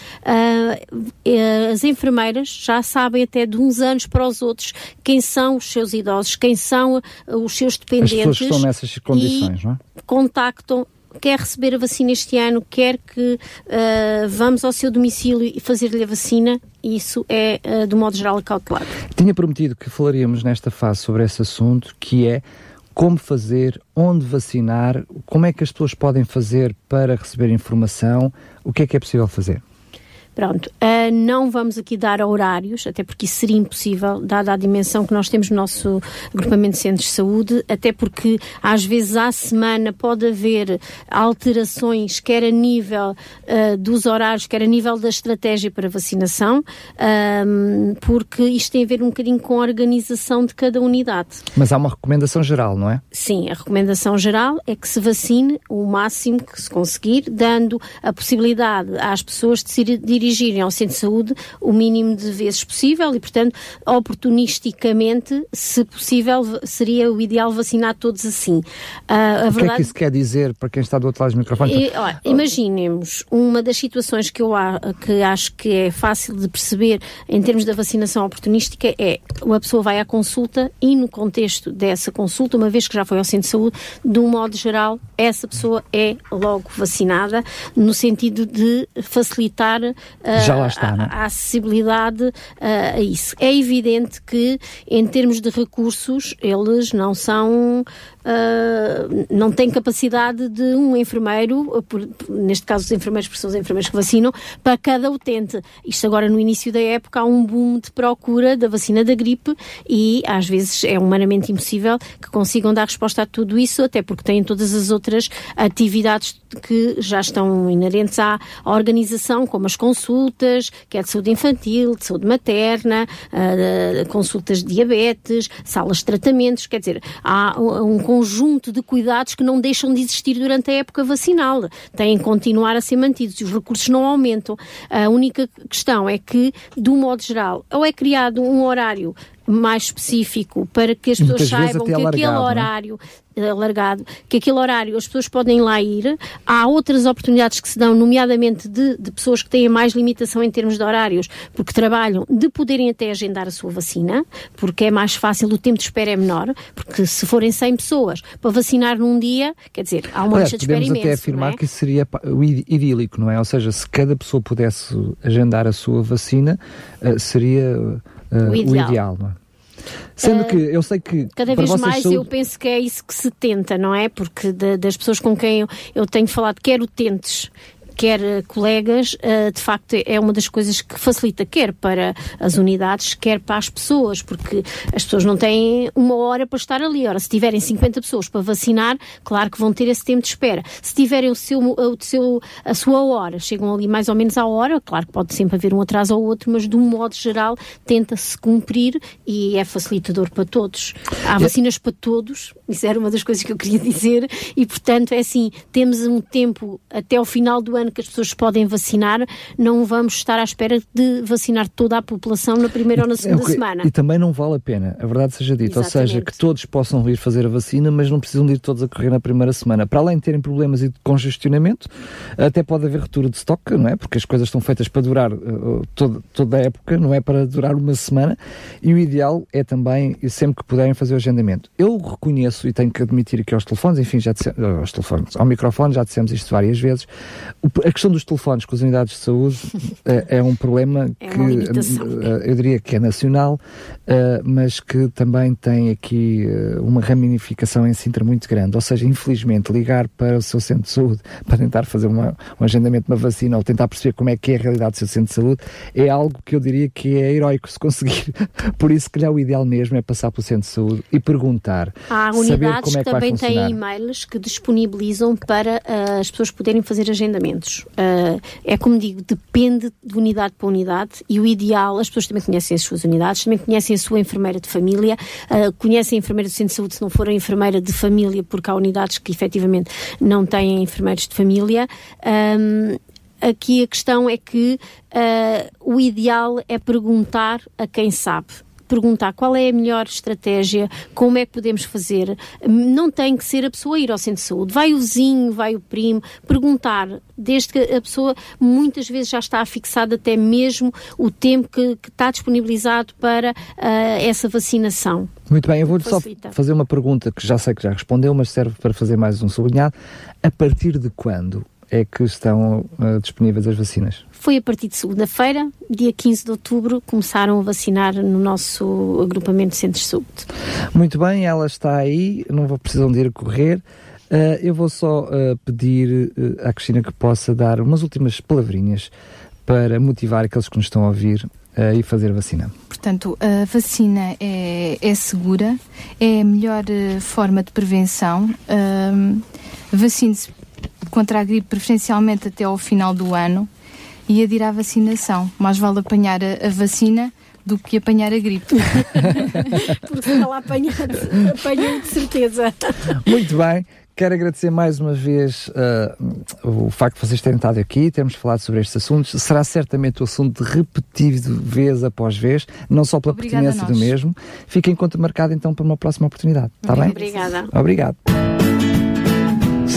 as enfermeiras já sabem até de uns anos para os aos outros quem são os seus idosos, quem são uh, os seus dependentes. As pessoas que estão nessas condições, não é? Contactam quer receber a vacina este ano, quer que uh, vamos ao seu domicílio e fazer-lhe a vacina, isso é, uh, do modo geral, calculado. Tinha prometido que falaríamos nesta fase sobre esse assunto, que é como fazer, onde vacinar, como é que as pessoas podem fazer para receber informação, o que é que é possível fazer? Pronto, uh, não vamos aqui dar horários, até porque isso seria impossível, dada a dimensão que nós temos no nosso agrupamento de centros de saúde, até porque às vezes à semana pode haver alterações, quer a nível uh, dos horários, quer a nível da estratégia para vacinação, um, porque isto tem a ver um bocadinho com a organização de cada unidade. Mas há uma recomendação geral, não é? Sim, a recomendação geral é que se vacine o máximo que se conseguir, dando a possibilidade às pessoas de se dirigirem ao centro de saúde o mínimo de vezes possível e, portanto, oportunisticamente, se possível, seria o ideal vacinar todos assim. Uh, a o verdade... que é que isso quer dizer para quem está do outro lado do microfone? E, ó, imaginemos uma das situações que eu que acho que é fácil de perceber em termos da vacinação oportunística é uma pessoa vai à consulta e no contexto dessa consulta, uma vez que já foi ao centro de saúde, de um modo geral, essa pessoa é logo vacinada no sentido de facilitar já lá está, a, a acessibilidade a isso. É evidente que, em termos de recursos, eles não são uh, não tem capacidade de um enfermeiro, por, neste caso os enfermeiros, porque são os enfermeiros que vacinam, para cada utente. Isto agora no início da época há um boom de procura da vacina da gripe e às vezes é humanamente impossível que consigam dar resposta a tudo isso, até porque têm todas as outras atividades que já estão inerentes à organização, como as consultas, que é de saúde infantil, de saúde materna, uh, consultas de diabetes, salas de tratamentos, quer dizer, há um conjunto de cuidados que não deixam de existir durante a época vacinal. Têm que continuar a ser mantidos e os recursos não aumentam. A única questão é que, do modo geral, ou é criado um horário mais específico para que as pessoas saibam que aquele é? horário alargado, que aquele horário as pessoas podem lá ir. Há outras oportunidades que se dão, nomeadamente de, de, pessoas que têm mais limitação em termos de horários, porque trabalham, de poderem até agendar a sua vacina, porque é mais fácil, o tempo de espera é menor, porque se forem 100 pessoas para vacinar num dia, quer dizer, há uma lista de espera. Podemos até afirmar é? que seria idílico, não é? Ou seja, se cada pessoa pudesse agendar a sua vacina, uh, seria o ideal. O ideal é? Sendo uh, que eu sei que. Cada vez mais saúde... eu penso que é isso que se tenta, não é? Porque de, das pessoas com quem eu, eu tenho falado, quer utentes, quer eh, colegas, uh, de facto é uma das coisas que facilita, quer para as unidades, quer para as pessoas, porque as pessoas não têm uma hora para estar ali. Ora, se tiverem 50 pessoas para vacinar, claro que vão ter esse tempo de espera. Se tiverem o seu, o seu, a sua hora, chegam ali mais ou menos à hora, claro que pode sempre haver um atraso ou outro, mas de um modo geral tenta-se cumprir e é facilitador para todos. Há vacinas para todos, isso era uma das coisas que eu queria dizer, e portanto é assim, temos um tempo até o final do ano que as pessoas podem vacinar, não vamos estar à espera de vacinar toda a população na primeira ou na segunda é semana. E também não vale a pena, a verdade seja dita, ou seja, que todos possam vir fazer a vacina, mas não precisam de ir todos a correr na primeira semana. Para além de terem problemas e de congestionamento, até pode haver ruptura de estoque, não é? Porque as coisas estão feitas para durar uh, toda, toda a época, não é para durar uma semana, e o ideal é também, sempre que puderem, fazer o agendamento. Eu reconheço e tenho que admitir que aos telefones, enfim, já disse, aos telefones, ao microfone, já dissemos isto várias vezes, o, A questão dos telefones com as unidades de saúde é, é, um problema é que uh, eu diria que é nacional, uh, mas que também tem aqui uh, uma ramificação em Sintra muito grande. Ou seja, infelizmente, ligar para o seu centro de saúde para tentar fazer uma, um agendamento de uma vacina ou tentar perceber como é que é a realidade do seu centro de saúde é algo que eu diria que é heróico se conseguir. Por isso, que calhar o ideal mesmo é passar pelo centro de saúde e perguntar. Há unidades é que também têm e-mails que disponibilizam para as pessoas poderem fazer Uh, é como digo, depende de unidade para unidade e o ideal, as pessoas também conhecem as suas unidades, também conhecem a sua enfermeira de família, uh, conhecem a enfermeira do centro de saúde se não for a enfermeira de família, porque há unidades que efetivamente não têm enfermeiros de família. Um, aqui a questão é que uh, o ideal é perguntar a quem sabe perguntar qual é a melhor estratégia, como é que podemos fazer. Não tem que ser a pessoa ir ao centro de saúde. Vai o vizinho, vai o primo, perguntar, desde que a pessoa muitas vezes já está fixada até mesmo o tempo que, que está disponibilizado para uh, essa vacinação. Muito bem, eu vou só fazer uma pergunta que já sei que já respondeu, mas serve para fazer mais um sublinhado. A partir de quando é que estão uh, disponíveis as vacinas? Foi a partir de segunda-feira, dia 15 de outubro, começaram a vacinar no nosso agrupamento de centros de saúde. Muito bem, ela está aí, não vou precisar de ir correr. Uh, eu vou só uh, pedir à Cristina que possa dar umas últimas palavrinhas para motivar aqueles que nos estão a ouvir uh, e fazer a vacina. Portanto, a vacina é, é segura, é a melhor forma de prevenção. Uh, Vacine-se contra a gripe preferencialmente até ao final do ano e adir à vacinação. Mais vale apanhar a, a vacina do que apanhar a gripe. Porque se ela apanhar, apanhou de certeza. Muito bem. Quero agradecer mais uma vez uh, o facto de vocês terem estado aqui, termos falado sobre estes assuntos. Será certamente o assunto repetido vez após vez, não só pela Obrigada pertinência do mesmo. Fica em conta marcado então para uma próxima oportunidade. Está bem? Obrigada. Obrigado.